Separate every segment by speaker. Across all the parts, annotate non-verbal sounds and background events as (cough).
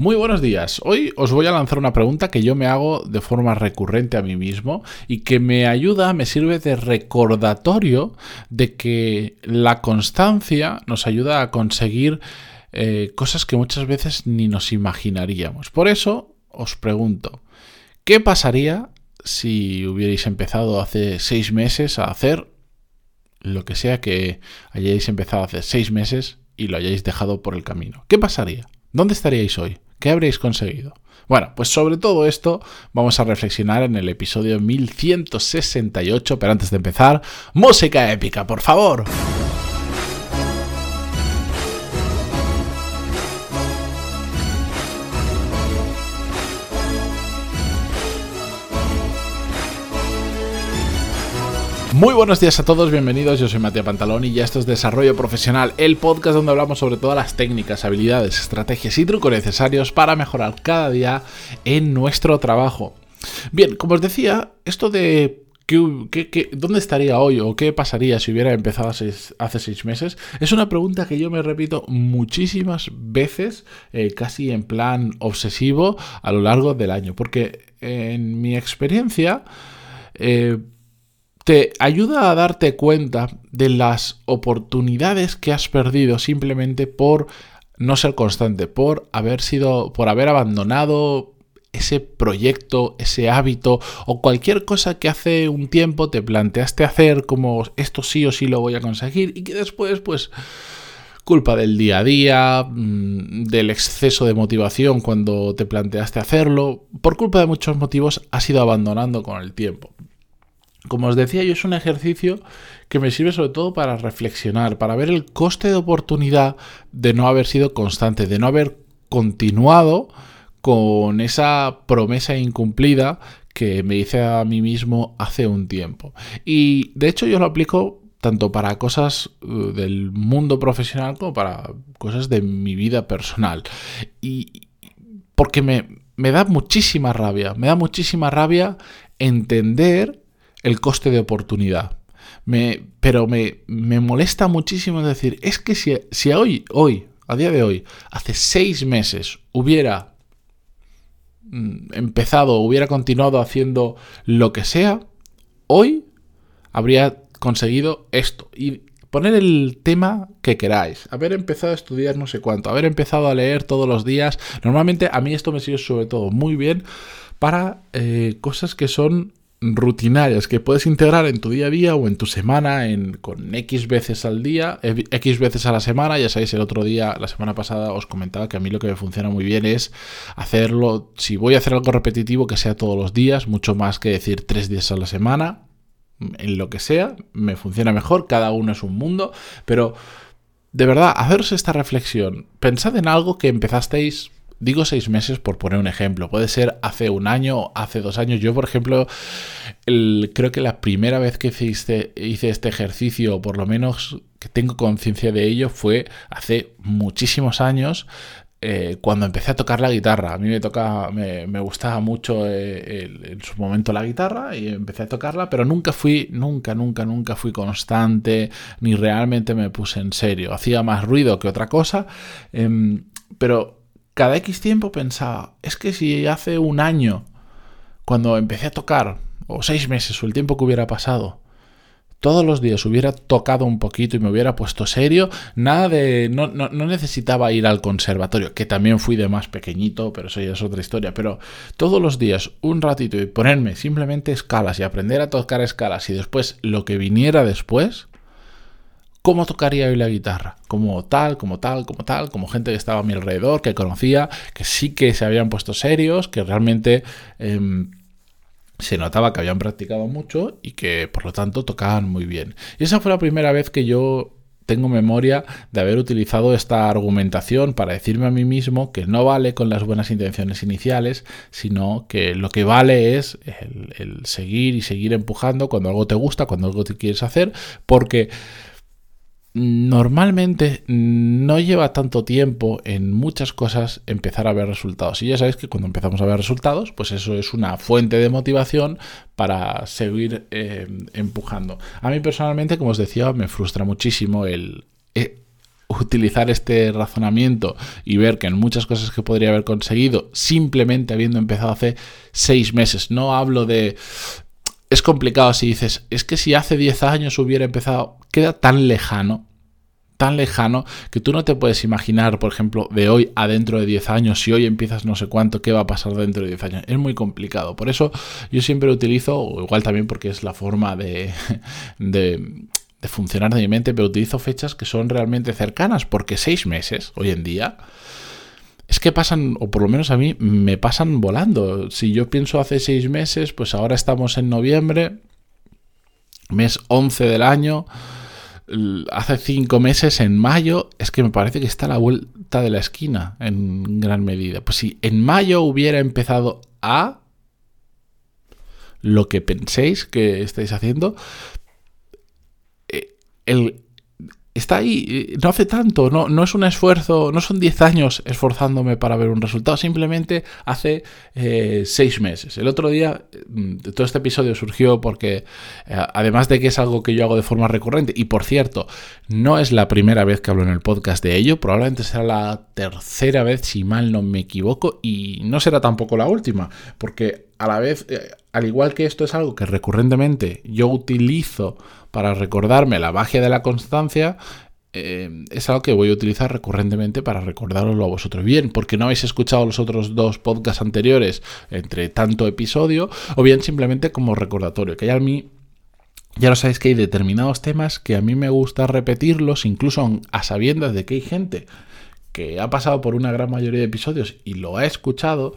Speaker 1: Muy buenos días. Hoy os voy a lanzar una pregunta que yo me hago de forma recurrente a mí mismo y que me ayuda, me sirve de recordatorio de que la constancia nos ayuda a conseguir eh, cosas que muchas veces ni nos imaginaríamos. Por eso os pregunto, ¿qué pasaría si hubierais empezado hace seis meses a hacer lo que sea que hayáis empezado hace seis meses y lo hayáis dejado por el camino? ¿Qué pasaría? ¿Dónde estaríais hoy? ¿Qué habréis conseguido? Bueno, pues sobre todo esto vamos a reflexionar en el episodio 1168, pero antes de empezar, música épica, por favor. Muy buenos días a todos, bienvenidos. Yo soy Matías Pantalón y ya esto es Desarrollo Profesional, el podcast donde hablamos sobre todas las técnicas, habilidades, estrategias y trucos necesarios para mejorar cada día en nuestro trabajo. Bien, como os decía, esto de dónde estaría hoy o qué pasaría si hubiera empezado hace seis meses? Es una pregunta que yo me repito muchísimas veces, eh, casi en plan obsesivo, a lo largo del año. Porque en mi experiencia, eh, te ayuda a darte cuenta de las oportunidades que has perdido simplemente por no ser constante, por haber sido, por haber abandonado ese proyecto, ese hábito o cualquier cosa que hace un tiempo te planteaste hacer como esto sí o sí lo voy a conseguir y que después pues culpa del día a día, mm, del exceso de motivación cuando te planteaste hacerlo, por culpa de muchos motivos has ido abandonando con el tiempo. Como os decía, yo es un ejercicio que me sirve sobre todo para reflexionar, para ver el coste de oportunidad de no haber sido constante, de no haber continuado con esa promesa incumplida que me hice a mí mismo hace un tiempo. Y de hecho yo lo aplico tanto para cosas uh, del mundo profesional como para cosas de mi vida personal. Y porque me, me da muchísima rabia, me da muchísima rabia entender el coste de oportunidad. Me, pero me, me, molesta muchísimo decir, es que si, si hoy, hoy, a día de hoy, hace seis meses hubiera mm, empezado, hubiera continuado haciendo lo que sea, hoy habría conseguido esto. Y poner el tema que queráis, haber empezado a estudiar no sé cuánto, haber empezado a leer todos los días. Normalmente a mí esto me sirve sobre todo muy bien para eh, cosas que son rutinarias que puedes integrar en tu día a día o en tu semana en, con X veces al día, X veces a la semana. Ya sabéis, el otro día, la semana pasada, os comentaba que a mí lo que me funciona muy bien es hacerlo, si voy a hacer algo repetitivo, que sea todos los días, mucho más que decir tres días a la semana, en lo que sea, me funciona mejor, cada uno es un mundo, pero de verdad, haceros esta reflexión, pensad en algo que empezasteis Digo seis meses por poner un ejemplo. Puede ser hace un año, hace dos años. Yo, por ejemplo, creo que la primera vez que hice, hice este ejercicio, o por lo menos que tengo conciencia de ello, fue hace muchísimos años. Eh, cuando empecé a tocar la guitarra. A mí me toca, me, gustaba mucho eh, en su momento la guitarra y empecé a tocarla, pero nunca fui, nunca, nunca, nunca fui constante, ni realmente me puse en serio. Hacía más ruido que otra cosa, em, pero cada X tiempo pensaba, es que si hace un año, cuando empecé a tocar, o seis meses, o el tiempo que hubiera pasado, todos los días hubiera tocado un poquito y me hubiera puesto serio, nada de. No, no, necesitaba ir al conservatorio, que también fui de más pequeñito, pero eso ya es otra historia. Pero todos los días, un ratito y ponerme simplemente escalas y aprender a tocar escalas y después lo que viniera después, cómo tocaría hoy la guitarra, como tal, como tal, como tal, como gente que estaba a mi alrededor, que conocía, que sí que se habían puesto serios, que realmente em, se notaba que habían practicado mucho y que por lo tanto tocaban muy bien. Y esa fue la primera vez que yo tengo memoria de haber utilizado esta argumentación para decirme a mí mismo que no vale con las buenas intenciones iniciales, sino que lo que vale es el, el seguir y seguir empujando cuando algo te gusta, cuando algo te quieres hacer, porque normalmente no lleva tanto tiempo en muchas cosas empezar a ver resultados. Y ya sabéis que cuando empezamos a ver resultados, pues eso es una fuente de motivación para seguir eh, empujando. A mí personalmente, como os decía, me frustra muchísimo el... Eh, utilizar este razonamiento y ver que en muchas cosas que podría haber conseguido simplemente habiendo empezado hace seis meses. No hablo de... Es complicado si dices, es que si hace 10 años hubiera empezado, queda tan lejano, tan lejano, que tú no te puedes imaginar, por ejemplo, de hoy a dentro de 10 años, si hoy empiezas no sé cuánto, qué va a pasar dentro de 10 años. Es muy complicado. Por eso yo siempre utilizo, o igual también porque es la forma de, (laughs) de de funcionar de mi mente, pero utilizo fechas que son realmente cercanas, porque seis meses hoy en día es que pasan, o por lo menos a mí me pasan volando. Si yo pienso hace seis meses, pues ahora estamos en noviembre, mes 11 del año, hace cinco meses en mayo, es que me parece que está a la vuelta de la esquina en gran medida. Pues si en mayo hubiera empezado a lo que penséis que estáis haciendo, el, está ahí, eh, no hace tanto, no, no es un esfuerzo, no son 10 años esforzándome para ver un resultado, simplemente hace 6 eh, meses. El otro día, mm, todo este episodio surgió porque, eh, además de que es algo que yo hago de forma recurrente, y por cierto, no es la primera vez que hablo en el podcast de ello, probablemente será la tercera vez, si mal no me equivoco, y no será tampoco la última, porque a la vez, al igual que esto es algo que recurrentemente yo utilizo, para recordarme la magia de la constancia, eh, es algo que voy a utilizar recurrentemente para recordároslo a vosotros. Bien, porque no habéis escuchado los otros dos podcasts anteriores entre tanto episodio, o bien simplemente como recordatorio, que ya a mí ya lo sabéis que hay determinados temas que a mí me gusta repetirlos, incluso a sabiendas de que hay gente que ha pasado por una gran mayoría de episodios y lo ha escuchado,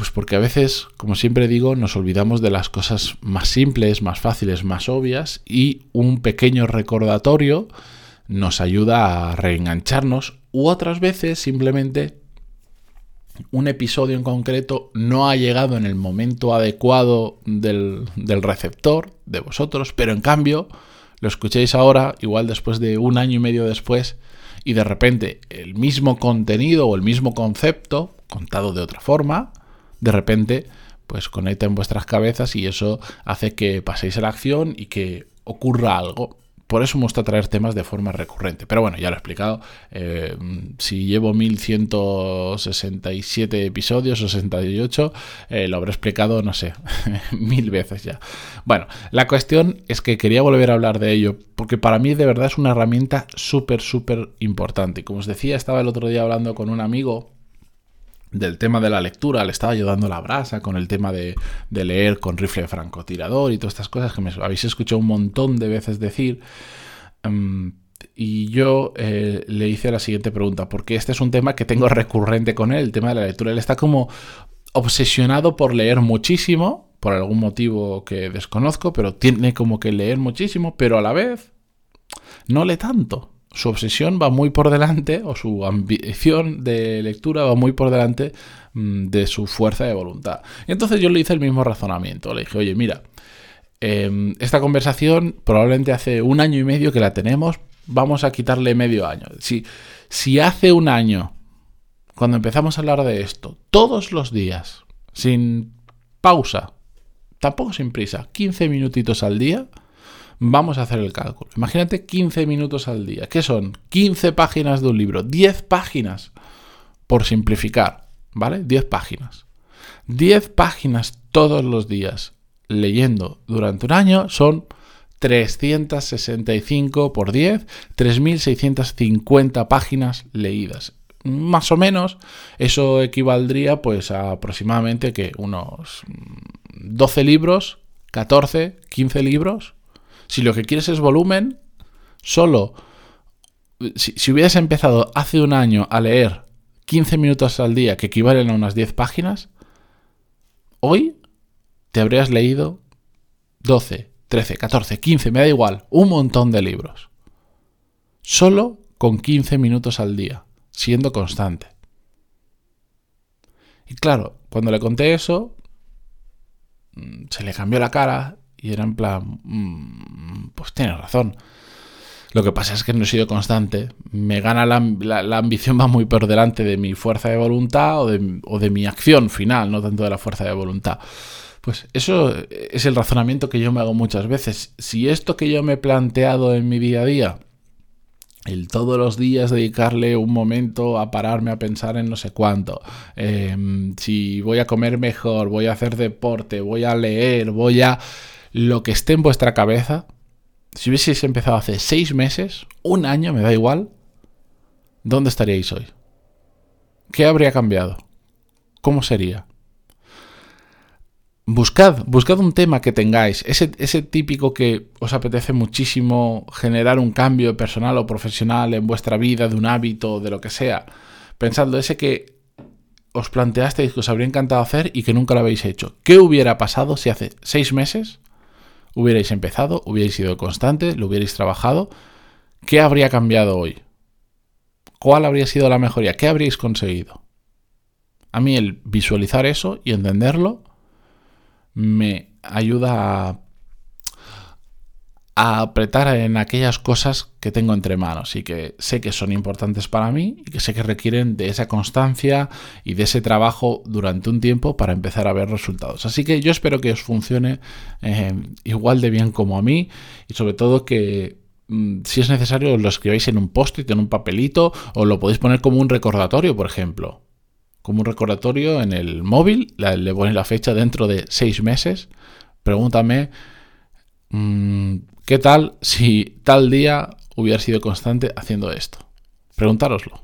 Speaker 1: pues porque a veces, como siempre digo, nos olvidamos de las cosas más simples, más fáciles, más obvias y un pequeño recordatorio nos ayuda a reengancharnos u otras veces simplemente un episodio en concreto no ha llegado en el momento adecuado del, del, receptor, de vosotros, pero en cambio lo escuchéis ahora, igual después de un año y medio después, y de repente el mismo contenido o el mismo concepto, contado de otra forma, de repente pues conecta en vuestras cabezas y eso hace que paséis a la acción y que ocurra algo. Por eso me gusta traer temas de forma recurrente. Pero bueno, ya lo he explicado. Eh, si llevo 1167 episodios o 68, eh, lo habré explicado, no sé, (laughs) mil veces ya. Bueno, la cuestión es que quería volver a hablar de ello, porque para mí de verdad es una herramienta súper, súper importante. Como os decía, estaba el otro día hablando con un amigo del tema de la lectura, le estaba ayudando la brasa con el tema de, leer con rifle francotirador y todas estas cosas que me habéis escuchado un montón de veces decir. Em, y yo eh, le hice la siguiente pregunta, porque este es un tema que tengo recurrente con él, el tema de la lectura. Él está como obsesionado por leer muchísimo, por algún motivo que desconozco, pero tiene como que leer muchísimo, pero a la vez no lee tanto su obsesión va muy por delante, o su ambición de lectura va muy por delante mm, de su fuerza de voluntad. Y entonces yo le hice el mismo razonamiento. Le dije, oye, mira, em, esta conversación probablemente hace un año y medio que la tenemos, vamos a quitarle medio año. Si, si hace un año, cuando empezamos a hablar de esto, todos los días, sin pausa, tampoco sin prisa, 15 minutitos al día, Vamos a hacer el cálculo. Imagínate 15 minutos al día. ¿Qué son? 15 páginas de un libro. 10 páginas. Por simplificar. ¿Vale? 10 páginas. 10 páginas todos los días leyendo durante un año son 365 por 10, 3.650 páginas leídas. Más o menos, eso equivaldría pues a aproximadamente que unos 12 libros, 14, 15 libros si lo que quieres es volumen, solo si, hubieras empezado hace un año a leer 15 minutos al día, que equivalen a unas 10 páginas, hoy te habrías leído 12, 13, 14, 15, me da igual, un montón de libros. Solo con 15 minutos al día, siendo constante. Y claro, cuando le conté eso, mm, se le cambió la cara, y era en plan, mm, pues tienes razón. Lo que pasa es que no he sido constante. Me gana la, ambición, va muy por delante de mi fuerza de voluntad o de, o de mi acción final, no tanto de la fuerza de voluntad. Pues eso es el razonamiento que yo me hago muchas veces. Si esto que yo me he planteado en mi día a día el todos los días dedicarle un momento a pararme a pensar en no sé cuánto, em, si voy a comer mejor, voy a hacer deporte, voy a leer, voy a... lo que esté en vuestra cabeza, si hubieseis empezado hace seis meses, un año, me da igual, ¿dónde estaríais hoy? ¿Qué habría cambiado? ¿Cómo sería? Buscad, buscad un tema que tengáis, ese, ese, típico que os apetece muchísimo generar un cambio personal o profesional en vuestra vida, de un hábito, de lo que sea. Pensadlo, ese que os planteasteis que os habría encantado hacer y que nunca lo habéis hecho. ¿Qué hubiera pasado si hace seis meses hubierais empezado, hubierais sido constante, lo hubierais trabajado? ¿Qué habría cambiado hoy? ¿Cuál habría sido la mejoría? ¿Qué habríais conseguido? A mí el visualizar eso y entenderlo me ayuda a, apretar en aquellas cosas que tengo entre manos y que sé que son importantes para mí y que sé que requieren de esa constancia y de ese trabajo durante un tiempo para empezar a ver resultados. Así que yo espero que os funcione eh, igual de bien como a mí y sobre todo que mm, si es necesario lo escribáis en un post-it, en un papelito o lo podéis poner como un recordatorio, por ejemplo como un recordatorio en el móvil, le pones la fecha dentro de seis meses, pregúntame mm, qué tal si tal día hubiera sido constante haciendo esto. Preguntároslo.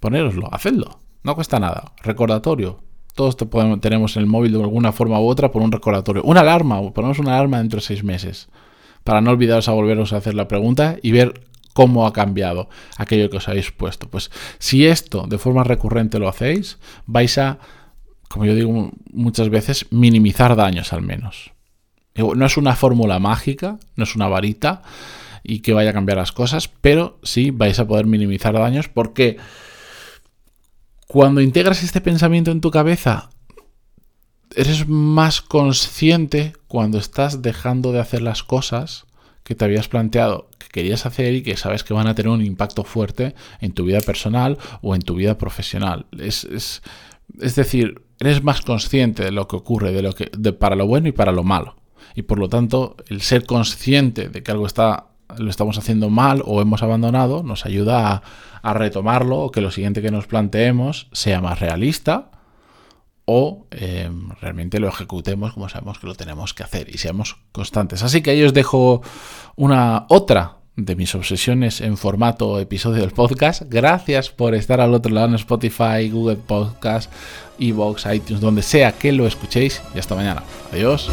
Speaker 1: Ponéroslo, hacedlo. No cuesta nada. Recordatorio. Todos podemos, tenemos en el móvil de alguna forma u otra por un recordatorio. Una alarma, ponemos una alarma dentro de seis meses. Para no olvidaros a volveros a hacer la pregunta y ver cómo ha cambiado aquello que os habéis puesto. Pues si esto de forma recurrente lo hacéis, vais a, como yo digo muchas veces, minimizar daños al menos. No es una fórmula mágica, no es una varita y que vaya a cambiar las cosas, pero sí vais a poder minimizar daños porque cuando integras este pensamiento en tu cabeza, eres más consciente cuando estás dejando de hacer las cosas que te habías planteado que querías hacer y que sabes que van a tener un impacto fuerte en tu vida personal o en tu vida profesional. Es, es, decir, eres más consciente de lo que ocurre, de lo que, para lo bueno y para lo malo. Y por lo tanto, el ser consciente de que algo está, lo estamos haciendo mal o hemos abandonado nos ayuda a, retomarlo o que lo siguiente que nos planteemos sea más realista o eh, realmente lo ejecutemos como sabemos que lo tenemos que hacer y seamos constantes. Así que ahí os dejo una otra de mis obsesiones en formato episodio del podcast. Gracias por estar al otro lado en Spotify, Google Podcast, Evox, iTunes, donde sea que lo escuchéis y hasta mañana. Adiós.